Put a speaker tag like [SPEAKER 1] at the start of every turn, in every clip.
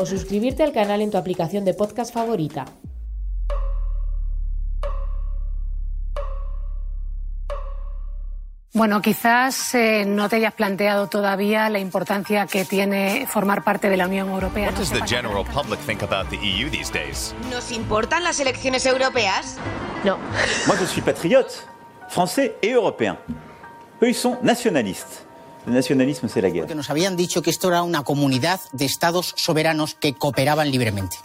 [SPEAKER 1] O suscribirte al canal en tu aplicación de podcast favorita.
[SPEAKER 2] Bueno, quizás eh, no te hayas planteado todavía la importancia que tiene formar parte de la Unión Europea.
[SPEAKER 3] What
[SPEAKER 2] No
[SPEAKER 3] does
[SPEAKER 2] sé
[SPEAKER 3] the
[SPEAKER 2] para-
[SPEAKER 3] general public think about the EU these days?
[SPEAKER 4] ¿Nos importan las elecciones europeas?
[SPEAKER 2] No.
[SPEAKER 5] Moi, je suis patriote, français et européen. Eux, ils sont nationalistes. Le nationalisme, c'est la guerre.
[SPEAKER 6] Porque nos habían dicho que esto era una comunidad de estados soberanos que cooperaban libremente.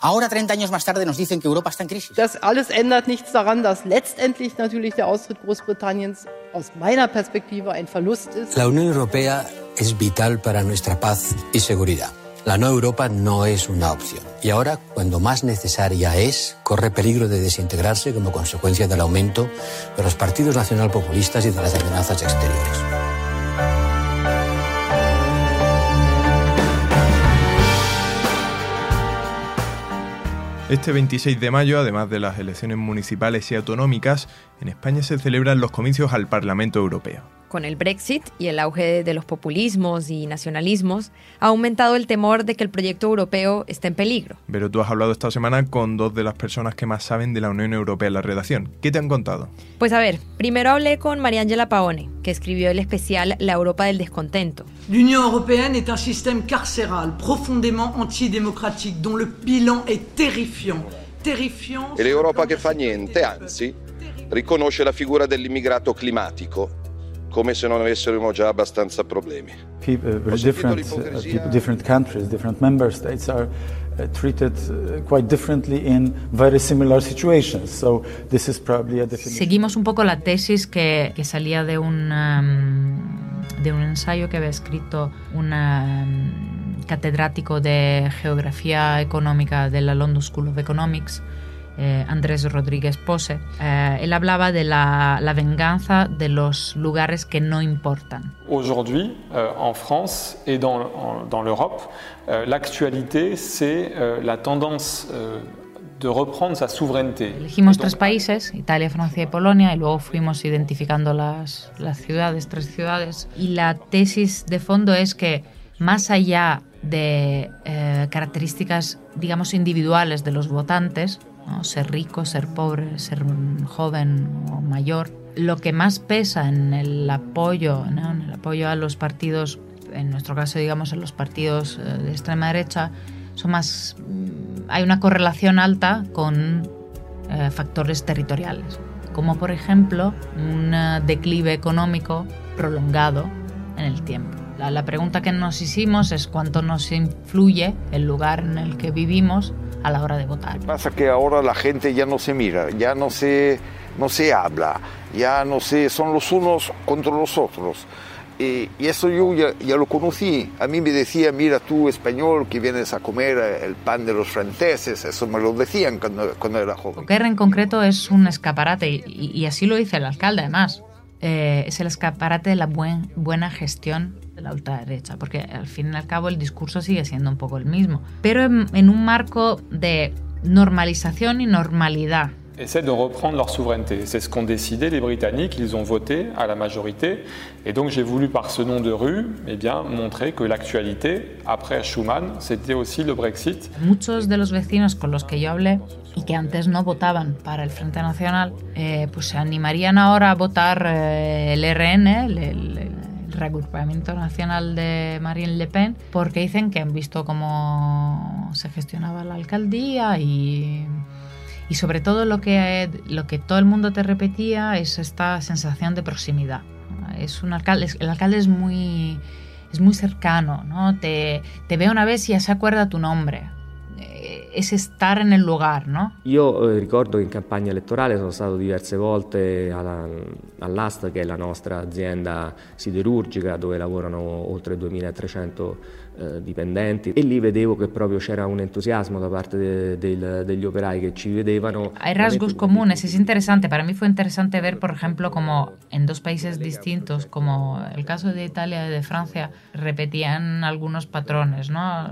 [SPEAKER 6] Ahora, 30 años más tarde, nos dicen que Europa está en crisis.
[SPEAKER 7] Das alles ändert nichts daran, dass letztendlich natürlich der Austritt Großbritanniens aus meiner Perspektive ein Verlust ist.
[SPEAKER 8] La Unión Europea es vital para nuestra paz y seguridad. La no Europa no es una opción. Y ahora, cuando más necesaria es, corre peligro de desintegrarse como consecuencia del aumento de los partidos nacionalpopulistas y de las amenazas exteriores.
[SPEAKER 9] Este 26 de mayo, además de las elecciones municipales y autonómicas, en España se celebran los comicios al Parlamento Europeo.
[SPEAKER 10] Con el Brexit y el auge de los populismos y nacionalismos, ha aumentado el temor de que el proyecto europeo esté en peligro.
[SPEAKER 9] Pero tú has hablado esta semana con dos de las personas que más saben de la Unión Europea en la redacción. ¿Qué te han contado?
[SPEAKER 10] Pues a ver, primero hablé con Mariangela Paone, que escribió el especial La Europa del descontento.
[SPEAKER 11] L'Union européenne est un système carcéral profondément antidémocratique dont le bilan est terrifiant. Terrifiant.
[SPEAKER 12] E l'Europa che fa niente, anzi, riconosce la figura dell'immigrato climatico come se non avessimo già abbastanza problemi.
[SPEAKER 13] People, very different, uh, people, different countries, different member states are uh, treated uh, quite differently in very similar situations. So this is probably a definition.
[SPEAKER 14] Seguimos un poco la tesis que, que salía de un, um, de un ensayo que había escrito un um, catedrático de geografía económica de la London School of Economics, eh, Andrés Rodríguez Pose. Eh, él hablaba de la, la venganza de los lugares que no importan.
[SPEAKER 15] Aujourd'hui, euh, en France et dans, en- dans l'Europe, euh, l'actualité, c'est euh, la tendance euh, de reprendre sa souveraineté.
[SPEAKER 14] Elegimos tres países, Italia, Francia y Polonia, y luego fuimos identificando las, las ciudades, tres ciudades. Y la tesis de fondo es que más allá de eh, características, digamos, individuales de los votantes, ¿no? ser rico, ser pobre, ser joven o mayor, lo que más pesa en el apoyo, ¿no? en el apoyo a los partidos, en nuestro caso, digamos, a los partidos eh, de extrema derecha, son más mm, hay una correlación alta con eh, factores territoriales, como por ejemplo un eh, declive económico prolongado en el tiempo. La, la pregunta que nos hicimos es cuánto nos influye el lugar en el que vivimos a la hora de votar.
[SPEAKER 16] Pasa que ahora la gente ya no se mira, ya no se, no se habla, ya no se, son los unos contra los otros. Y, y eso yo ya, ya lo conocí. A mí me decía, mira tú español que vienes a comer el pan de los franceses, eso me lo decían cuando, cuando era joven.
[SPEAKER 14] Guerra en concreto es un escaparate y, y así lo dice el alcalde además. Eh, es el escaparate de la buen, buena gestión de la ultraderecha, porque al fin y al cabo el discurso sigue siendo un poco el mismo, pero en, en un marco de normalización y normalidad.
[SPEAKER 15] essaient de reprendre leur souveraineté. C'est ce qu'ont décidé les Britanniques, ils ont voté à la majorité. Et donc j'ai voulu par ce nom de rue eh bien, montrer que l'actualité, après Schuman, c'était aussi le Brexit.
[SPEAKER 14] Muchos de los vecinos con los que yo hablé y que antes no votaban para el Frente Nacional, eh, pues se animarían ahora a votar eh, el RN, el, el- reagrupamiento nacional de Marine Le Pen, porque dicen que han visto cómo se gestionaba la alcaldía y, y sobre todo lo que, lo que todo el mundo te repetía es esta sensación de proximidad. Es un alcalde, el alcalde es muy, es muy cercano, ¿no? Te, te ve una vez y ya se acuerda tu nombre. Es estar en el lugar, no?
[SPEAKER 17] Io eh, ricordo che in campagna elettorale sono stato diverse volte alla, all'AST, che è la nostra azienda siderurgica, dove lavorano oltre 2300 eh, dipendenti e lì vedevo che proprio c'era un entusiasmo da parte de, de, degli operai que ci vedevano.
[SPEAKER 14] Hay rasgos comunes, es interesante. Para mí fue interesante ver, por ejemplo, como en dos países distintos, como el caso de Italia y de Francia, repetían algunos patrones, ¿no?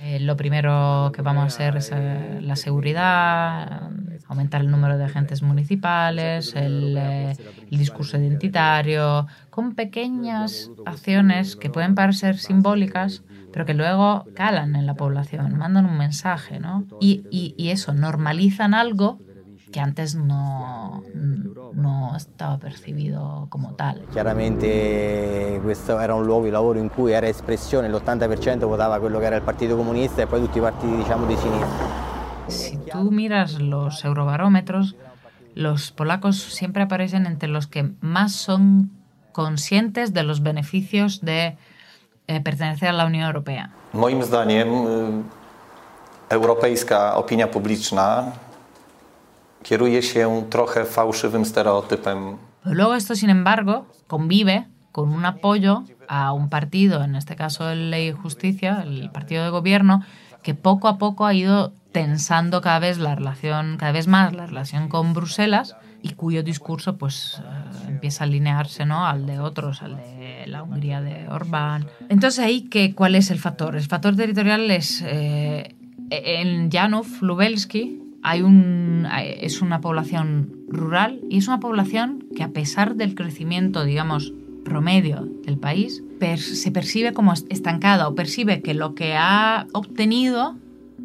[SPEAKER 14] Eh, lo primero que vamos a hacer es eh, la seguridad, aumentar el número de agentes municipales, el, eh, el discurso identitario, con pequeñas acciones que pueden parecer simbólicas, pero que luego calan en la población, mandan un mensaje, ¿no? Y, y, y eso, normalizan algo che antes no, no, stava percepito come tale.
[SPEAKER 18] Chiaramente questo era un luogo di lavoro in cui era espressione, l'80% votava quello che era il Partito Comunista e poi tutti i partiti diciamo di sinistra.
[SPEAKER 14] Si tú miras los eurobarómetros, los polacos siempre aparecen entre los que más son conscientes de los beneficios de eh, pertenecer a la Unión Europea.
[SPEAKER 19] Moim zdaniem europejska opinia publiczna kieruje się trochę fałszywym stereotypem.
[SPEAKER 14] Luego esto, sin embargo, convive con un apoyo a un partido, en este caso el Ley y Justicia, el partido de gobierno, que poco a poco ha ido tensando cada vez la relación, cada vez más la relación con Bruselas y cuyo discurso pues uh, empieza a alinearse ¿no? al de otros, al de la Hungría de Orbán. Entonces ahí que, cuál es el factor? El factor territorial es eh, en Janów, Lubelski, hay un, es una población rural y es una población que a pesar del crecimiento, digamos, promedio del país, per, se percibe como estancada o percibe que lo que ha obtenido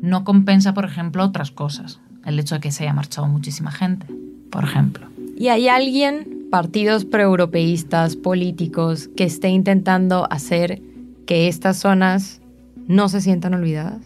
[SPEAKER 14] no compensa, por ejemplo, otras cosas. El hecho de que se haya marchado muchísima gente, por ejemplo.
[SPEAKER 10] ¿Y hay alguien, partidos proeuropeístas, políticos, que esté intentando hacer que estas zonas no se sientan olvidadas?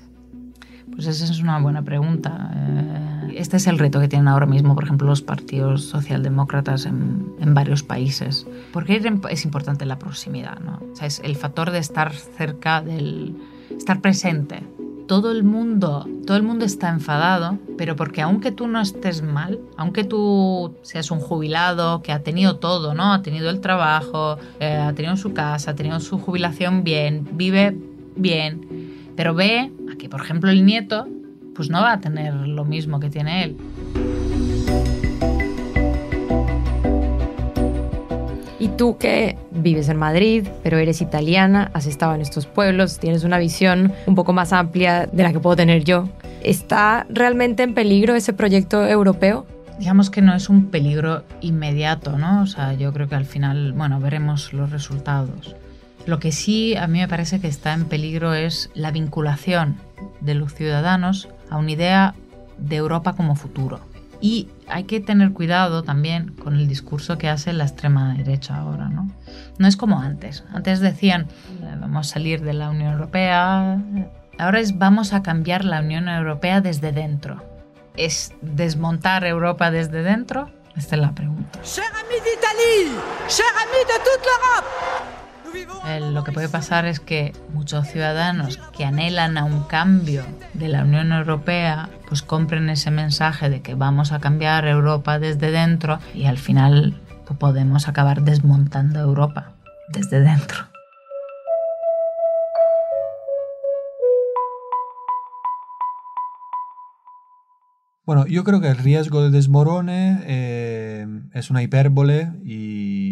[SPEAKER 14] Pues esa es una buena pregunta. Eh, este es el reto que tienen ahora mismo, por ejemplo, los partidos socialdemócratas en, en varios países. Porque es importante la proximidad, ¿no? O sea, es el factor de estar cerca del... estar presente. Todo el mundo, todo el mundo está enfadado, pero porque aunque tú no estés mal, aunque tú seas un jubilado que ha tenido todo, ¿no? Ha tenido el trabajo, eh, ha tenido su casa, ha tenido su jubilación bien, vive bien, pero ve a que, por ejemplo, el nieto pues no va a tener lo mismo que tiene él.
[SPEAKER 10] Y tú que vives en Madrid, pero eres italiana, has estado en estos pueblos, tienes una visión un poco más amplia de la que puedo tener yo. ¿Está realmente en peligro ese proyecto europeo?
[SPEAKER 14] Digamos que no es un peligro inmediato, ¿no? O sea, yo creo que al final, bueno, veremos los resultados. Lo que sí a mí me parece que está en peligro es la vinculación de los ciudadanos a una idea de Europa como futuro. Y hay que tener cuidado también con el discurso que hace la extrema derecha ahora, ¿no? No es como antes. Antes decían, vamos a salir de la Unión Europea. Ahora es, vamos a cambiar la Unión Europea desde dentro. ¿Es desmontar Europa desde dentro? Esta es la pregunta.
[SPEAKER 11] Cher ami d'Italie, cher ami de toute l'Europe,
[SPEAKER 14] lo que puede pasar es que muchos ciudadanos que anhelan un cambio de la Unión Europea, pues compren ese mensaje de que vamos a cambiar Europa desde dentro y al final pues, podemos acabar desmontando Europa desde dentro.
[SPEAKER 20] Bueno, yo creo que el riesgo de desmorone eh, es una hipérbole y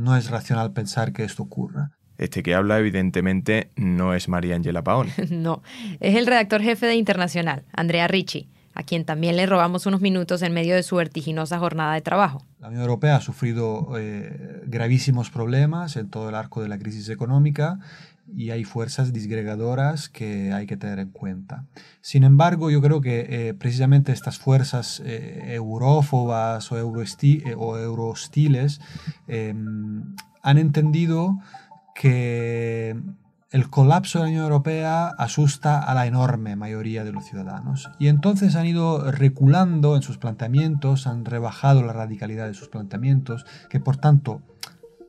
[SPEAKER 20] no es racional pensar que esto ocurra.
[SPEAKER 9] Este que habla, evidentemente, no es María Angela Paón.
[SPEAKER 10] no, es el redactor jefe de Internacional, Andrea Ricci, a quien también le robamos unos minutos en medio de su vertiginosa jornada de trabajo.
[SPEAKER 20] La Unión Europea ha sufrido eh, gravísimos problemas en todo el arco de la crisis económica y hay fuerzas disgregadoras que hay que tener en cuenta. Sin embargo, yo creo que eh, precisamente estas fuerzas eh, eurófobas o, eurohostiles eh, han entendido que el colapso de la Unión Europea asusta a la enorme mayoría de los ciudadanos. Y entonces han ido reculando en sus planteamientos, han rebajado la radicalidad de sus planteamientos, que por tanto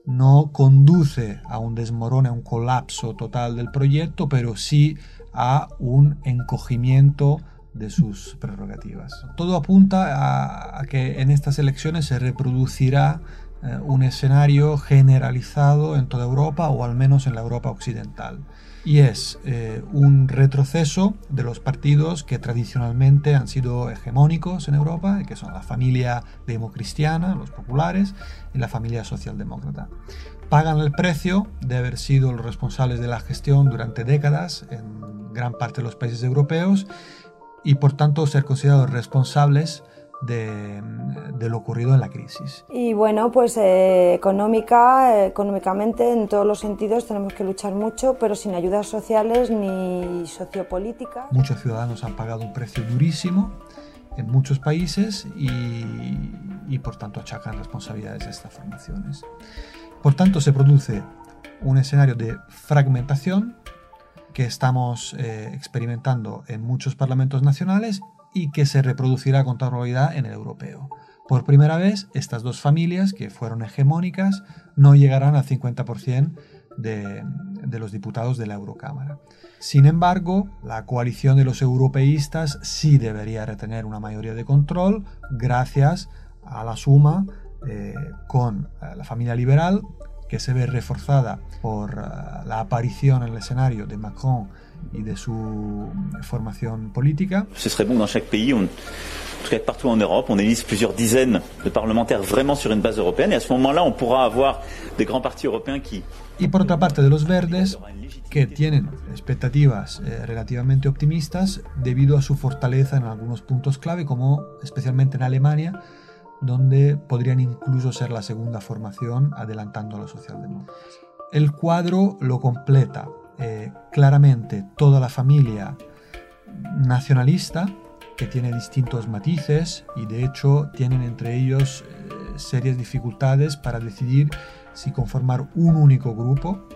[SPEAKER 20] no conduce a un desmorone, a un colapso total del proyecto, pero sí a un encogimiento de sus prerrogativas. Todo apunta a, que en estas elecciones se reproducirá eh, un escenario generalizado en toda Europa o al menos en la Europa occidental. Y es eh, un retroceso de los partidos que tradicionalmente han sido hegemónicos en Europa, que son la familia democristiana, los populares, y la familia socialdemócrata. Pagan el precio de haber sido los responsables de la gestión durante décadas en gran parte de los países europeos y por tanto ser considerados responsables de, lo ocurrido en la crisis.
[SPEAKER 21] Y bueno, pues eh, económica, eh, económicamente en todos los sentidos tenemos que luchar mucho, pero sin ayudas sociales ni sociopolíticas.
[SPEAKER 20] Muchos ciudadanos han pagado un precio durísimo en muchos países y, y por tanto achacan responsabilidades a estas formaciones. Por tanto se produce un escenario de fragmentación que estamos eh, experimentando en muchos parlamentos nacionales y que se reproducirá con total probabilidad en el europeo. Por primera vez, estas dos familias, que fueron hegemónicas, no llegarán al 50% de, los diputados de la Eurocámara. Sin embargo, la coalición de los europeístas sí debería retener una mayoría de control gracias a la suma eh, con eh, la familia liberal, que se ve reforzada por uh, la aparición en el escenario de Macron y de su formación política.
[SPEAKER 5] Ce serait bon dans chaque pays, on, en tout cas partout en Europe, on élise plusieurs dizaines de parlementaires vraiment sur une base européenne et à ce moment-là, on pourra avoir des grands partis européens qui...
[SPEAKER 20] Y por otra parte de los verdes, que tienen expectativas eh, relativamente optimistas debido a su fortaleza en algunos puntos clave, como especialmente en Alemania, donde podrían incluso ser la segunda formación adelantando a los socialdemócratas. El cuadro lo completa eh, claramente toda la familia nacionalista, que tiene distintos matices y de hecho tienen entre ellos eh, serias dificultades para decidir si conformar un único grupo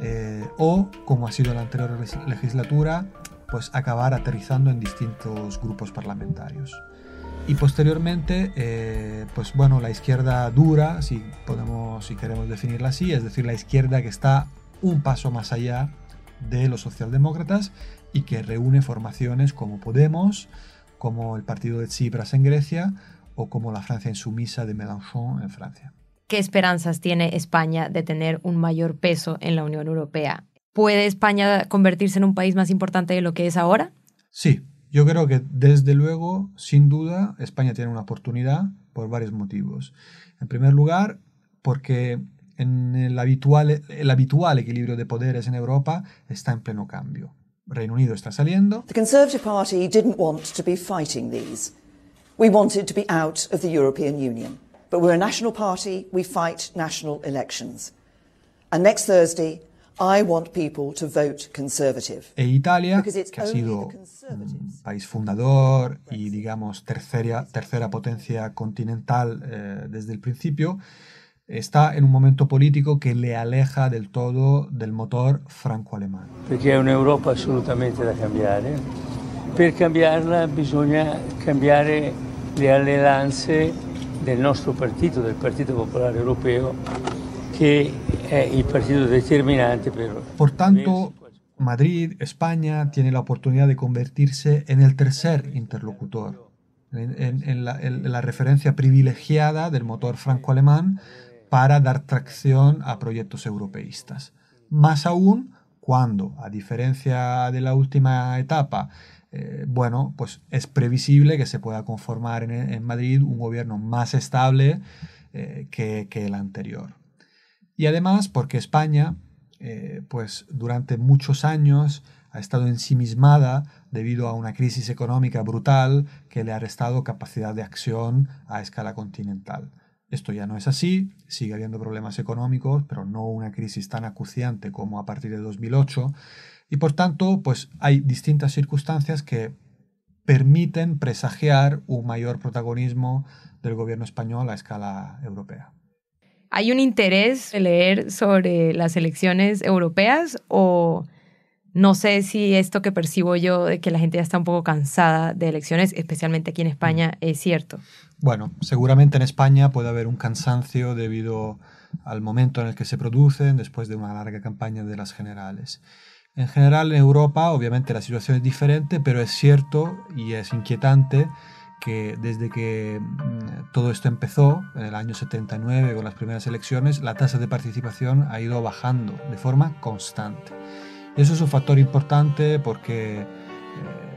[SPEAKER 20] eh, o, como ha sido la anterior legislatura, pues acabar aterrizando en distintos grupos parlamentarios. Y posteriormente eh, pues bueno la izquierda dura si podemos si queremos definirla así es decir la izquierda que está un paso más allá de los socialdemócratas y que reúne formaciones como Podemos como el partido de Tsipras en Grecia o como la Francia insumisa de Mélenchon en Francia
[SPEAKER 10] ¿Qué esperanzas tiene España de tener un mayor peso en la Unión Europea? ¿Puede España convertirse en un país más importante de lo que es ahora?
[SPEAKER 20] Sí, yo creo que desde luego, sin duda, España tiene una oportunidad por varios motivos. En primer lugar, porque en el habitual, el habitual equilibrio de poderes en Europa está en pleno cambio. Reino Unido está saliendo.
[SPEAKER 22] The Conservative Party didn't want to be fighting these. We wanted to be out of the European Union. But we're a national party, we fight national elections. And next Thursday, I want people to vote conservative.
[SPEAKER 20] E Italia, que ha sido un país fundador y, digamos, tercera, tercera potencia continental eh, desde el principio, está en un momento político che le aleja del todo del motor franco-alemán.
[SPEAKER 23] Perché è un'Europa assolutamente da cambiare. Per cambiarla bisogna cambiare le alleanze del nostro partito, del Partito Popolare Europeo, che è il partito determinante per...
[SPEAKER 20] Por tanto, Madrid, España, tiene la oportunidad de convertirse en el tercer interlocutor, en, la, referencia privilegiada del motor franco-alemán para dar tracción a proyectos europeístas. Más aún cuando, a diferencia de la última etapa, eh, bueno, pues es previsible que se pueda conformar en, Madrid un gobierno más estable eh, que, el anterior. Y además porque España, eh, pues durante muchos años ha estado ensimismada debido a una crisis económica brutal que le ha restado capacidad de acción a escala continental. Esto ya no es así, sigue habiendo problemas económicos, pero no una crisis tan acuciante como a partir de 2008, y por tanto, pues hay distintas circunstancias que permiten presagiar un mayor protagonismo del gobierno español a escala europea.
[SPEAKER 10] ¿Hay un interés de leer sobre las elecciones europeas o no sé si esto que percibo yo de que la gente ya está un poco cansada de elecciones, especialmente aquí en España, mm. es cierto?
[SPEAKER 20] Bueno, seguramente en España puede haber un cansancio debido al momento en el que se producen después de una larga campaña de las generales. En general en Europa obviamente la situación es diferente, pero es cierto y es inquietante que desde que mm, todo esto empezó, en el año 79 con las primeras elecciones, la tasa de participación ha ido bajando de forma constante. Eso es un factor importante porque eh,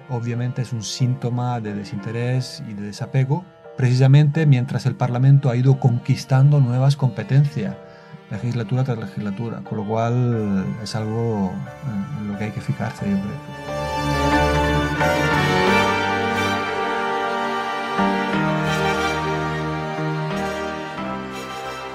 [SPEAKER 20] obviamente es un síntoma de desinterés y de desapego, precisamente mientras el Parlamento ha ido conquistando nuevas competencias legislatura tras legislatura, con lo cual es algo en lo que hay que fijarse, yo creo.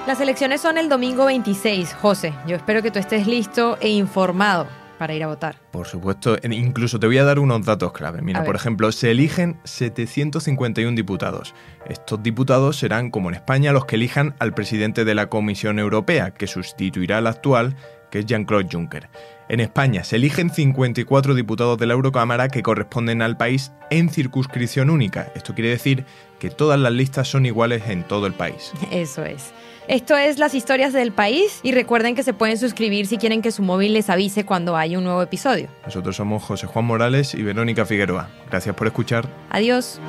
[SPEAKER 10] Las elecciones son el domingo 26. José, yo espero que tú estés listo e informado para ir a votar.
[SPEAKER 9] Por supuesto, incluso te voy a dar unos datos clave. Mira, por ejemplo, se eligen 751 diputados. Estos diputados serán, como en España, los que elijan al presidente de la Comisión Europea, que sustituirá al actual, que es Jean-Claude Juncker. En España se eligen 54 diputados de la Eurocámara que corresponden al país en circunscripción única. Esto quiere decir que todas las listas son iguales en todo el país.
[SPEAKER 10] Eso es. Esto es Las Historias del País y recuerden que se pueden suscribir si quieren que su móvil les avise cuando hay un nuevo episodio.
[SPEAKER 9] Nosotros somos José Juan Morales y Verónica Figueroa. Gracias por escuchar.
[SPEAKER 10] Adiós.